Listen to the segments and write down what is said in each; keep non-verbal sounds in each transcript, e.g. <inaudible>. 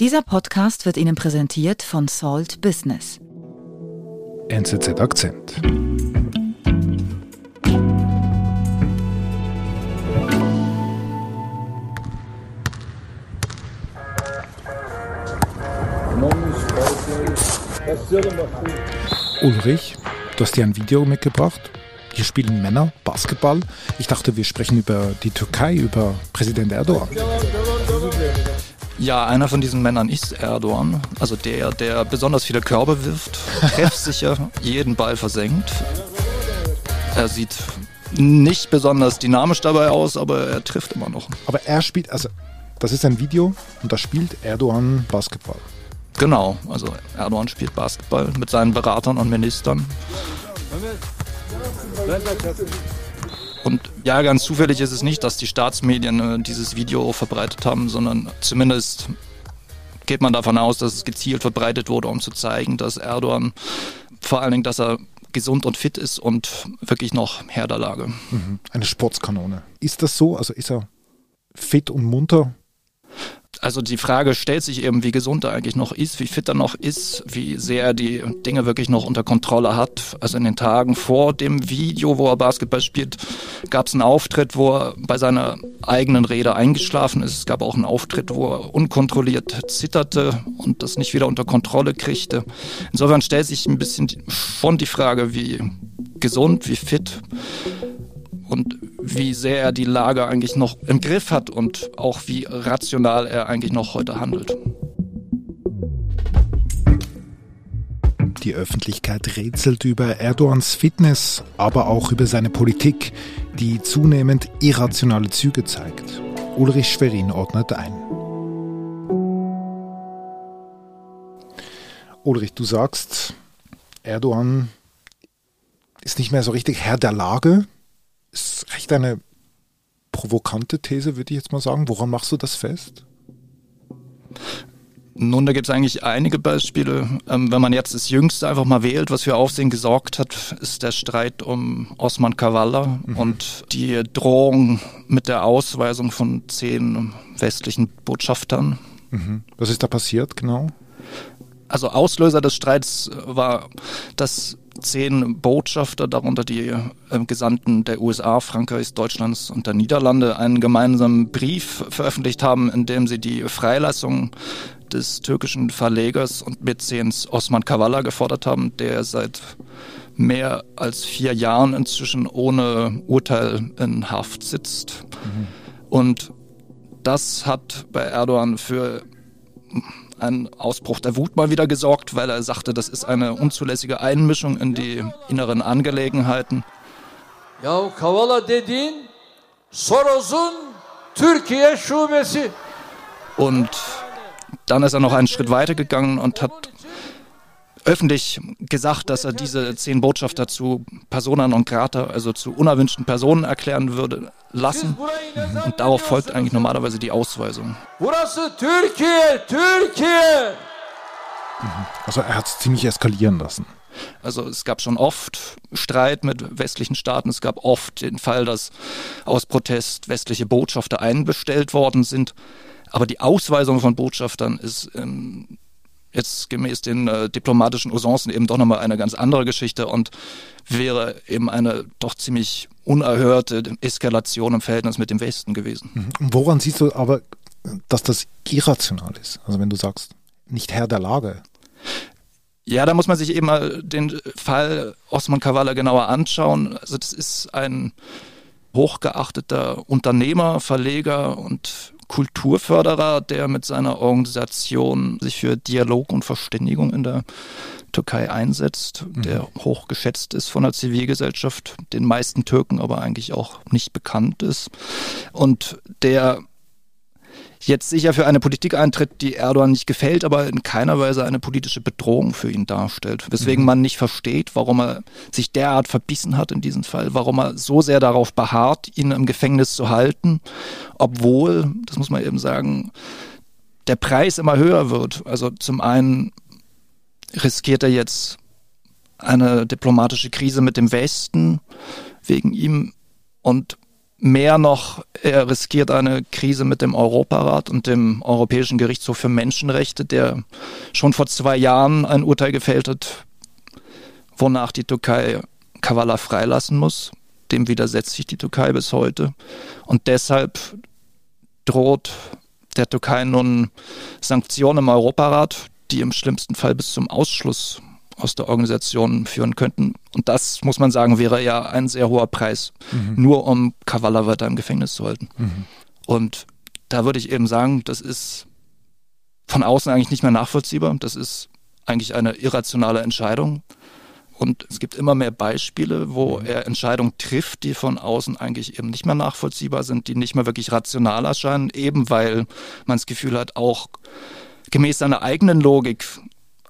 Dieser Podcast wird Ihnen präsentiert von Salt Business. NZZ Akzent. Ulrich, du hast dir ein Video mitgebracht. Hier spielen Männer Basketball. Ich dachte, wir sprechen über die Türkei, über Präsident Erdogan. Ja, einer von diesen Männern ist Erdogan. Also der, der besonders viele Körbe wirft, <laughs> treffsicher jeden Ball versenkt. Er sieht nicht besonders dynamisch dabei aus, aber er trifft immer noch. Aber er spielt, also das ist ein Video und da spielt Erdogan Basketball. Genau, also Erdogan spielt Basketball mit seinen Beratern und Ministern. Und ja, ganz zufällig ist es nicht, dass die Staatsmedien äh, dieses Video verbreitet haben, sondern zumindest geht man davon aus, dass es gezielt verbreitet wurde, um zu zeigen, dass Erdogan vor allen Dingen, dass er gesund und fit ist und wirklich noch Herr der Lage. Mhm. Eine Sportskanone. Ist das so? Also ist er fit und munter? Also die Frage stellt sich eben, wie gesund er eigentlich noch ist, wie fit er noch ist, wie sehr er die Dinge wirklich noch unter Kontrolle hat. Also in den Tagen vor dem Video, wo er Basketball spielt, gab es einen Auftritt, wo er bei seiner eigenen Rede eingeschlafen ist. Es gab auch einen Auftritt, wo er unkontrolliert zitterte und das nicht wieder unter Kontrolle kriegte. Insofern stellt sich ein bisschen schon die Frage, wie gesund, wie fit und wie sehr er die Lage eigentlich noch im Griff hat und auch wie rational er eigentlich noch heute handelt. Die Öffentlichkeit rätselt über Erdogans Fitness, aber auch über seine Politik, die zunehmend irrationale Züge zeigt. Ulrich Schwerin ordnet ein. Ulrich, du sagst, Erdogan ist nicht mehr so richtig Herr der Lage ist recht eine provokante These, würde ich jetzt mal sagen. Woran machst du das fest? Nun, da gibt es eigentlich einige Beispiele. Ähm, wenn man jetzt das Jüngste einfach mal wählt, was für Aufsehen gesorgt hat, ist der Streit um Osman Kavala mhm. und die Drohung mit der Ausweisung von zehn westlichen Botschaftern. Mhm. Was ist da passiert genau? Also Auslöser des Streits war, dass zehn Botschafter, darunter die äh, Gesandten der USA, Frankreichs, Deutschlands und der Niederlande, einen gemeinsamen Brief veröffentlicht haben, in dem sie die Freilassung des türkischen Verlegers und Mäzens Osman Kavala gefordert haben, der seit mehr als vier Jahren inzwischen ohne Urteil in Haft sitzt. Mhm. Und das hat bei Erdogan für einen Ausbruch der Wut mal wieder gesorgt, weil er sagte, das ist eine unzulässige Einmischung in die inneren Angelegenheiten. Ya Kavala dediğin Soros'un Türkiye şubesi. Und dann ist er noch einen Schritt weiter gegangen und hat öffentlich gesagt, dass er diese zehn Botschafter zu Persona non grata, also zu unerwünschten Personen erklären würde lassen. Und darauf folgt eigentlich normalerweise die Ausweisung. Also er hat es ziemlich eskalieren lassen. Also es gab schon oft Streit mit westlichen Staaten. Es gab oft den Fall, dass aus Protest westliche Botschafter einbestellt worden sind. Aber die Ausweisung von Botschaftern ist ähm, jetzt gemäß den äh, diplomatischen Usancen eben doch nochmal eine ganz andere Geschichte und wäre eben eine doch ziemlich unerhörte Eskalation im Verhältnis mit dem Westen gewesen. Mhm. Woran siehst du aber, dass das irrational ist? Also wenn du sagst, nicht Herr der Lage. Ja, da muss man sich eben mal den Fall Osman Kavala genauer anschauen. Also das ist ein hochgeachteter Unternehmer, Verleger und Kulturförderer, der mit seiner Organisation sich für Dialog und Verständigung in der Türkei einsetzt, mhm. der hochgeschätzt ist von der Zivilgesellschaft, den meisten Türken aber eigentlich auch nicht bekannt ist und der jetzt sicher für eine Politik eintritt, die Erdogan nicht gefällt, aber in keiner Weise eine politische Bedrohung für ihn darstellt. Weswegen mhm. man nicht versteht, warum er sich derart verbissen hat in diesem Fall, warum er so sehr darauf beharrt, ihn im Gefängnis zu halten, obwohl, das muss man eben sagen, der Preis immer höher wird. Also zum einen riskiert er jetzt eine diplomatische Krise mit dem Westen wegen ihm und mehr noch, er riskiert eine Krise mit dem Europarat und dem Europäischen Gerichtshof für Menschenrechte, der schon vor zwei Jahren ein Urteil gefällt hat, wonach die Türkei Kavala freilassen muss. Dem widersetzt sich die Türkei bis heute. Und deshalb droht der Türkei nun Sanktionen im Europarat, die im schlimmsten Fall bis zum Ausschluss aus der Organisation führen könnten. Und das, muss man sagen, wäre ja ein sehr hoher Preis, mhm. nur um Kavala weiter im Gefängnis zu halten. Mhm. Und da würde ich eben sagen, das ist von außen eigentlich nicht mehr nachvollziehbar. Das ist eigentlich eine irrationale Entscheidung. Und es gibt immer mehr Beispiele, wo mhm. er Entscheidungen trifft, die von außen eigentlich eben nicht mehr nachvollziehbar sind, die nicht mehr wirklich rational erscheinen, eben weil man das Gefühl hat, auch gemäß seiner eigenen Logik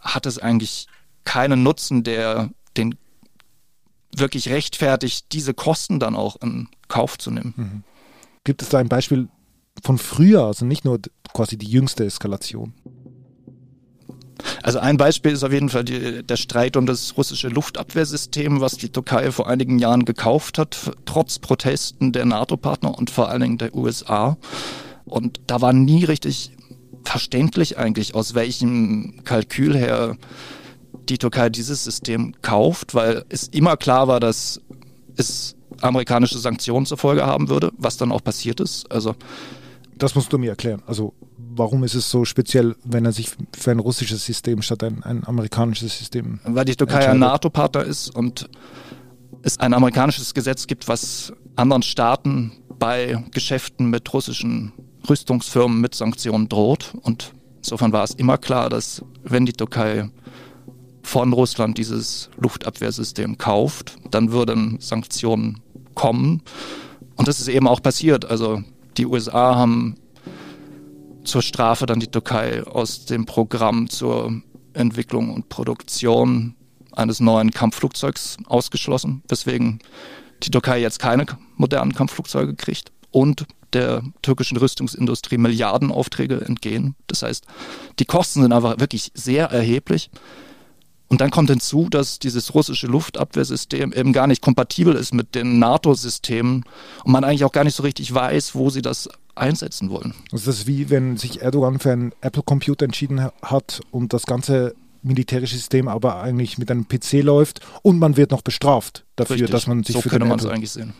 hat es eigentlich keinen Nutzen, der den wirklich rechtfertigt, diese Kosten dann auch in Kauf zu nehmen. Mhm. Gibt es da ein Beispiel von früher, also nicht nur quasi die jüngste Eskalation? Also ein Beispiel ist auf jeden Fall die, der Streit um das russische Luftabwehrsystem, was die Türkei vor einigen Jahren gekauft hat, trotz Protesten der NATO-Partner und vor allen Dingen der USA. Und da war nie richtig verständlich eigentlich, aus welchem Kalkül her die Türkei dieses System kauft, weil es immer klar war, dass es amerikanische Sanktionen zur Folge haben würde, was dann auch passiert ist. Also das musst du mir erklären. Also warum ist es so speziell, wenn er sich für ein russisches System statt ein, ein amerikanisches System? Weil die Türkei ein NATO-Partner ist und es ein amerikanisches Gesetz gibt, was anderen Staaten bei Geschäften mit russischen Rüstungsfirmen mit Sanktionen droht. Und insofern war es immer klar, dass wenn die Türkei von Russland dieses Luftabwehrsystem kauft, dann würden Sanktionen kommen. Und das ist eben auch passiert. Also die USA haben zur Strafe dann die Türkei aus dem Programm zur Entwicklung und Produktion eines neuen Kampfflugzeugs ausgeschlossen, weswegen die Türkei jetzt keine modernen Kampfflugzeuge kriegt und der türkischen Rüstungsindustrie Milliardenaufträge entgehen. Das heißt, die Kosten sind einfach wirklich sehr erheblich. Und dann kommt hinzu, dass dieses russische Luftabwehrsystem eben gar nicht kompatibel ist mit den NATO-Systemen und man eigentlich auch gar nicht so richtig weiß, wo sie das einsetzen wollen. Also das ist wie wenn sich Erdogan für einen Apple-Computer entschieden hat und das ganze militärische System aber eigentlich mit einem PC läuft und man wird noch bestraft dafür, Richtig. dass man sich so für könnte man es eigentlich sehen.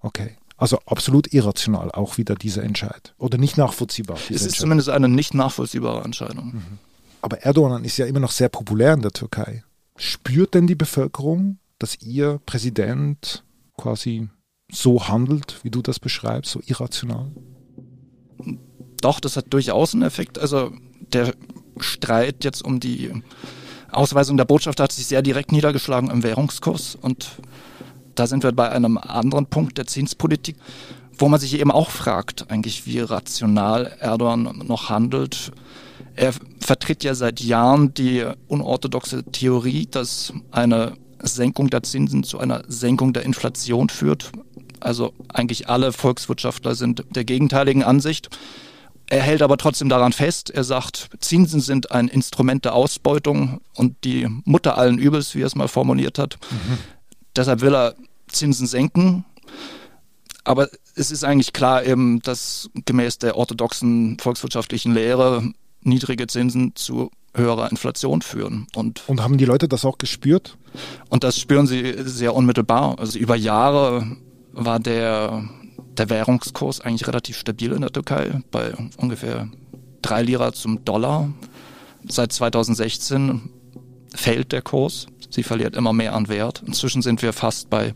Okay. Also absolut irrational auch wieder dieser Entscheid. Oder nicht nachvollziehbar. Es ist zumindest eine nicht nachvollziehbare Entscheidung. Mhm. Aber Erdogan ist ja immer noch sehr populär in der Türkei. Spürt denn die Bevölkerung, dass ihr Präsident quasi so handelt, wie du das beschreibst, so irrational? Doch, das hat durchaus einen Effekt. Also der Streit jetzt um die Ausweisung der Botschaft hat sich sehr direkt niedergeschlagen im Währungskurs. Und da sind wir bei einem anderen Punkt der Zinspolitik, wo man sich eben auch fragt, eigentlich, wie rational Erdogan noch handelt. Er vertritt ja seit Jahren die unorthodoxe Theorie, dass eine Senkung der Zinsen zu einer Senkung der Inflation führt. Also eigentlich alle Volkswirtschaftler sind der gegenteiligen Ansicht. Er hält aber trotzdem daran fest. Er sagt, Zinsen sind ein Instrument der Ausbeutung und die Mutter allen Übels, wie er es mal formuliert hat. Mhm. Deshalb will er Zinsen senken. Aber es ist eigentlich klar eben, dass gemäß der orthodoxen volkswirtschaftlichen Lehre niedrige Zinsen zu höherer Inflation führen. Und, und haben die Leute das auch gespürt? Und das spüren sie sehr unmittelbar. Also über Jahre war der, der Währungskurs eigentlich relativ stabil in der Türkei bei ungefähr drei Lira zum Dollar. Seit 2016 fällt der Kurs. Sie verliert immer mehr an Wert. Inzwischen sind wir fast bei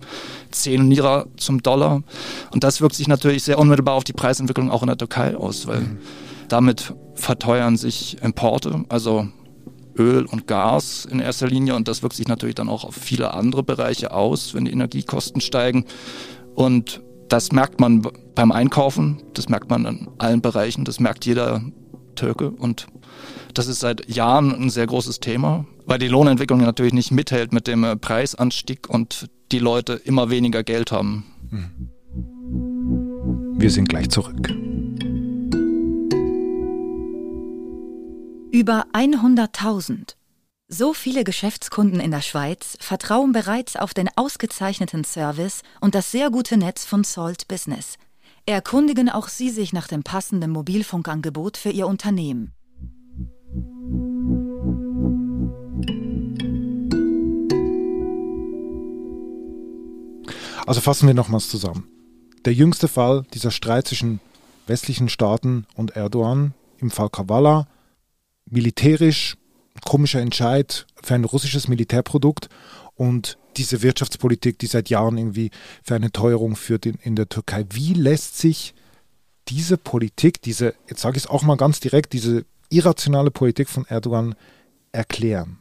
10 Lira zum Dollar. Und das wirkt sich natürlich sehr unmittelbar auf die Preisentwicklung auch in der Türkei aus, weil mhm. Damit verteuern sich Importe, also Öl und Gas in erster Linie und das wirkt sich natürlich dann auch auf viele andere Bereiche aus, wenn die Energiekosten steigen. Und das merkt man beim Einkaufen, das merkt man in allen Bereichen, das merkt jeder Türke und das ist seit Jahren ein sehr großes Thema, weil die Lohnentwicklung natürlich nicht mithält mit dem Preisanstieg und die Leute immer weniger Geld haben. Wir sind gleich zurück. Über 100.000. So viele Geschäftskunden in der Schweiz vertrauen bereits auf den ausgezeichneten Service und das sehr gute Netz von Salt Business. Erkundigen auch Sie sich nach dem passenden Mobilfunkangebot für Ihr Unternehmen. Also fassen wir nochmals zusammen. Der jüngste Fall dieser Streit zwischen westlichen Staaten und Erdogan im Fall Kavala, militärisch komischer Entscheid für ein russisches Militärprodukt und diese Wirtschaftspolitik, die seit Jahren irgendwie für eine Teuerung führt in, in der Türkei. Wie lässt sich diese Politik, diese, jetzt sage ich es auch mal ganz direkt, diese irrationale Politik von Erdogan erklären?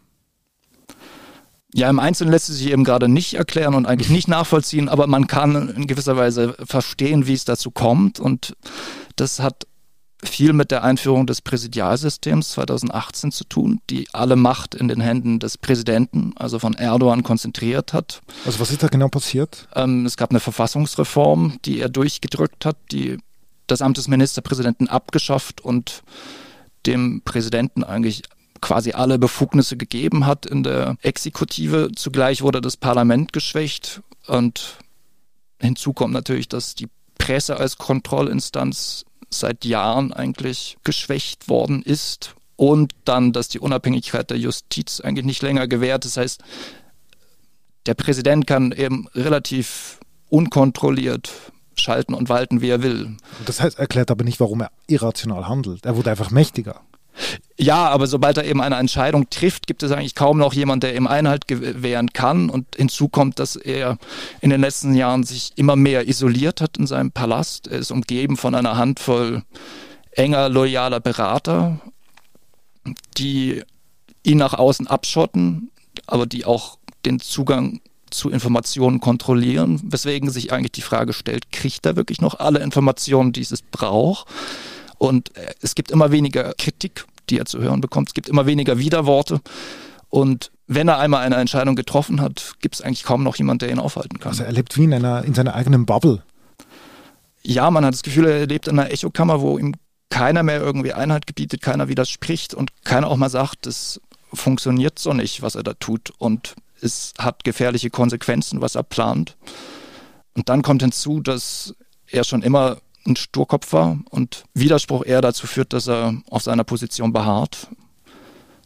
Ja, im Einzelnen lässt es sich eben gerade nicht erklären und eigentlich nicht nachvollziehen, aber man kann in gewisser Weise verstehen, wie es dazu kommt. Und das hat viel mit der Einführung des Präsidialsystems 2018 zu tun, die alle Macht in den Händen des Präsidenten, also von Erdogan, konzentriert hat. Also was ist da genau passiert? Ähm, es gab eine Verfassungsreform, die er durchgedrückt hat, die das Amt des Ministerpräsidenten abgeschafft und dem Präsidenten eigentlich quasi alle Befugnisse gegeben hat in der Exekutive. Zugleich wurde das Parlament geschwächt und hinzu kommt natürlich, dass die Presse als Kontrollinstanz seit Jahren eigentlich geschwächt worden ist und dann, dass die Unabhängigkeit der Justiz eigentlich nicht länger gewährt. Das heißt, der Präsident kann eben relativ unkontrolliert schalten und walten, wie er will. Das heißt, erklärt aber nicht, warum er irrational handelt. Er wurde einfach mächtiger. Ja, aber sobald er eben eine Entscheidung trifft, gibt es eigentlich kaum noch jemand, der ihm Einhalt gewähren kann. Und hinzu kommt, dass er in den letzten Jahren sich immer mehr isoliert hat in seinem Palast. Er ist umgeben von einer Handvoll enger, loyaler Berater, die ihn nach außen abschotten, aber die auch den Zugang zu Informationen kontrollieren, weswegen sich eigentlich die Frage stellt, kriegt er wirklich noch alle Informationen, die es braucht? Und äh, es gibt immer weniger Kritik, die er zu hören bekommt. Es gibt immer weniger Widerworte. Und wenn er einmal eine Entscheidung getroffen hat, gibt es eigentlich kaum noch jemand, der ihn aufhalten kann. Also er lebt wie in, einer, in seiner eigenen Bubble. Ja, man hat das Gefühl, er lebt in einer Echokammer, wo ihm keiner mehr irgendwie Einheit gebietet, keiner widerspricht und keiner auch mal sagt, das funktioniert so nicht, was er da tut. Und es hat gefährliche Konsequenzen, was er plant. Und dann kommt hinzu, dass er schon immer ein Sturkopf war und Widerspruch eher dazu führt, dass er auf seiner Position beharrt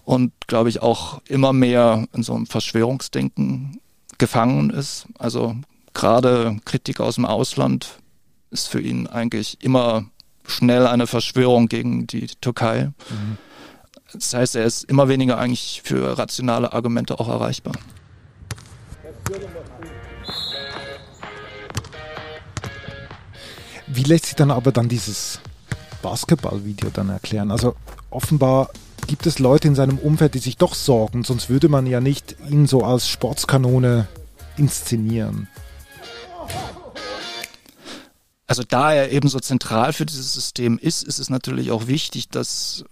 und, glaube ich, auch immer mehr in so einem Verschwörungsdenken gefangen ist. Also gerade Kritik aus dem Ausland ist für ihn eigentlich immer schnell eine Verschwörung gegen die Türkei. Mhm. Das heißt, er ist immer weniger eigentlich für rationale Argumente auch erreichbar. Wie lässt sich dann aber dann dieses Basketballvideo dann erklären? Also offenbar gibt es Leute in seinem Umfeld, die sich doch sorgen, sonst würde man ja nicht ihn so als Sportskanone inszenieren. Also da er eben so zentral für dieses System ist, ist es natürlich auch wichtig, dass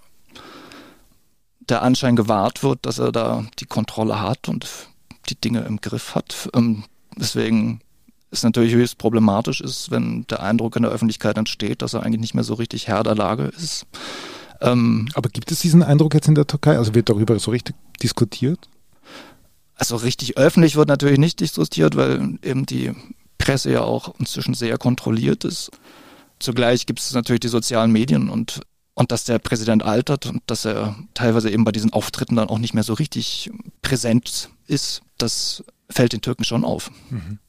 der Anschein gewahrt wird, dass er da die Kontrolle hat und die Dinge im Griff hat. Ähm, deswegen ist natürlich höchst problematisch ist, wenn der Eindruck in der Öffentlichkeit entsteht, dass er eigentlich nicht mehr so richtig Herr der Lage ist. Ähm, Aber gibt es diesen Eindruck jetzt in der Türkei? Also wird darüber so richtig diskutiert? Also richtig öffentlich wird natürlich nicht diskutiert, weil eben die Presse ja auch inzwischen sehr kontrolliert ist. Zugleich gibt es natürlich die sozialen Medien und, und dass der Präsident altert und dass er teilweise eben bei diesen Auftritten dann auch nicht mehr so richtig präsent ist, das fällt den Türken schon auf. Mhm.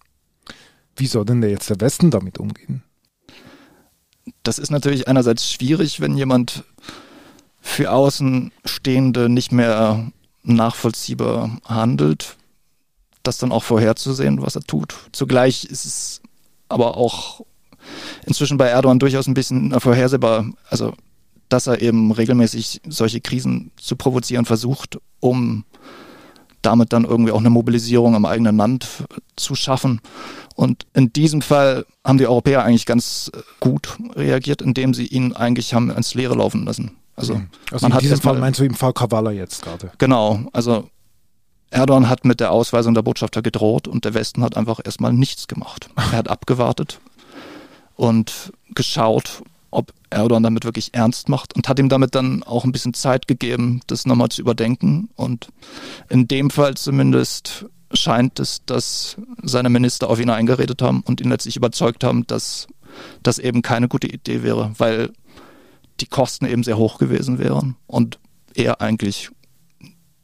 Wie soll denn jetzt der Westen damit umgehen? Das ist natürlich einerseits schwierig, wenn jemand für Außenstehende nicht mehr nachvollziehbar handelt, das dann auch vorherzusehen, was er tut. Zugleich ist es aber auch inzwischen bei Erdogan durchaus ein bisschen vorhersehbar, also dass er eben regelmäßig solche Krisen zu provozieren versucht, um damit dann irgendwie auch eine Mobilisierung im eigenen Land zu schaffen. Und in diesem Fall haben die Europäer eigentlich ganz äh, gut reagiert, indem sie ihn eigentlich haben ins Leere laufen lassen. Also, mhm. also man in diesem Fall meinst du im Fall Kavala jetzt gerade? Genau, also Erdogan hat mit der Ausweisung der Botschafter gedroht und der Westen hat einfach erstmal nichts gemacht. Er hat abgewartet und geschaut, ob Erdogan damit wirklich ernst macht und hat ihm damit dann auch ein bisschen Zeit gegeben, das nochmal zu überdenken. Und in dem Fall zumindest scheint es, dass seine Minister auf ihn eingeredet haben und ihn letztlich überzeugt haben, dass das eben keine gute Idee wäre, weil die Kosten eben sehr hoch gewesen wären und er eigentlich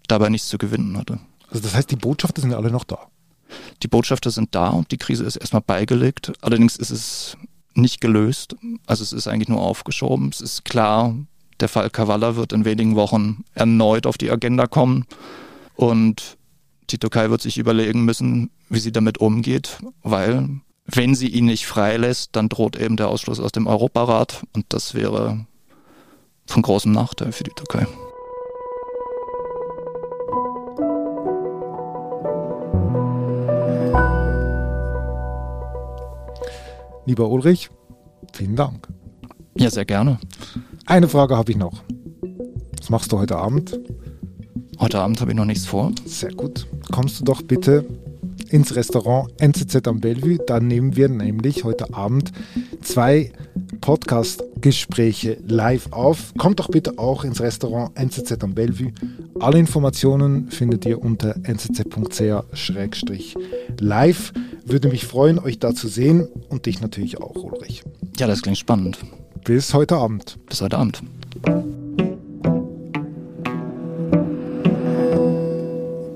dabei nichts zu gewinnen hatte. Also das heißt, die Botschafter sind alle noch da? Die Botschafter sind da und die Krise ist erstmal beigelegt. Allerdings ist es nicht gelöst. Also es ist eigentlich nur aufgeschoben. Es ist klar, der Fall Kavala wird in wenigen Wochen erneut auf die Agenda kommen. Und die Türkei wird sich überlegen müssen, wie sie damit umgeht, weil wenn sie ihn nicht freilässt, dann droht eben der Ausschluss aus dem Europarat und das wäre von großem Nachteil für die Türkei. Lieber Ulrich, vielen Dank. Ja, sehr gerne. Eine Frage habe ich noch. Was machst du heute Abend? Heute Abend habe ich noch nichts vor. Sehr gut. Kommst du doch bitte ins Restaurant NZZ am Bellevue. Da nehmen wir nämlich heute Abend zwei Podcast-Gespräche live auf. Kommt doch bitte auch ins Restaurant NZZ am Bellevue. Alle Informationen findet ihr unter nzz.ch-live. Würde mich freuen, euch da zu sehen und dich natürlich auch, Ulrich. Ja, das klingt spannend. Bis heute Abend. Bis heute Abend.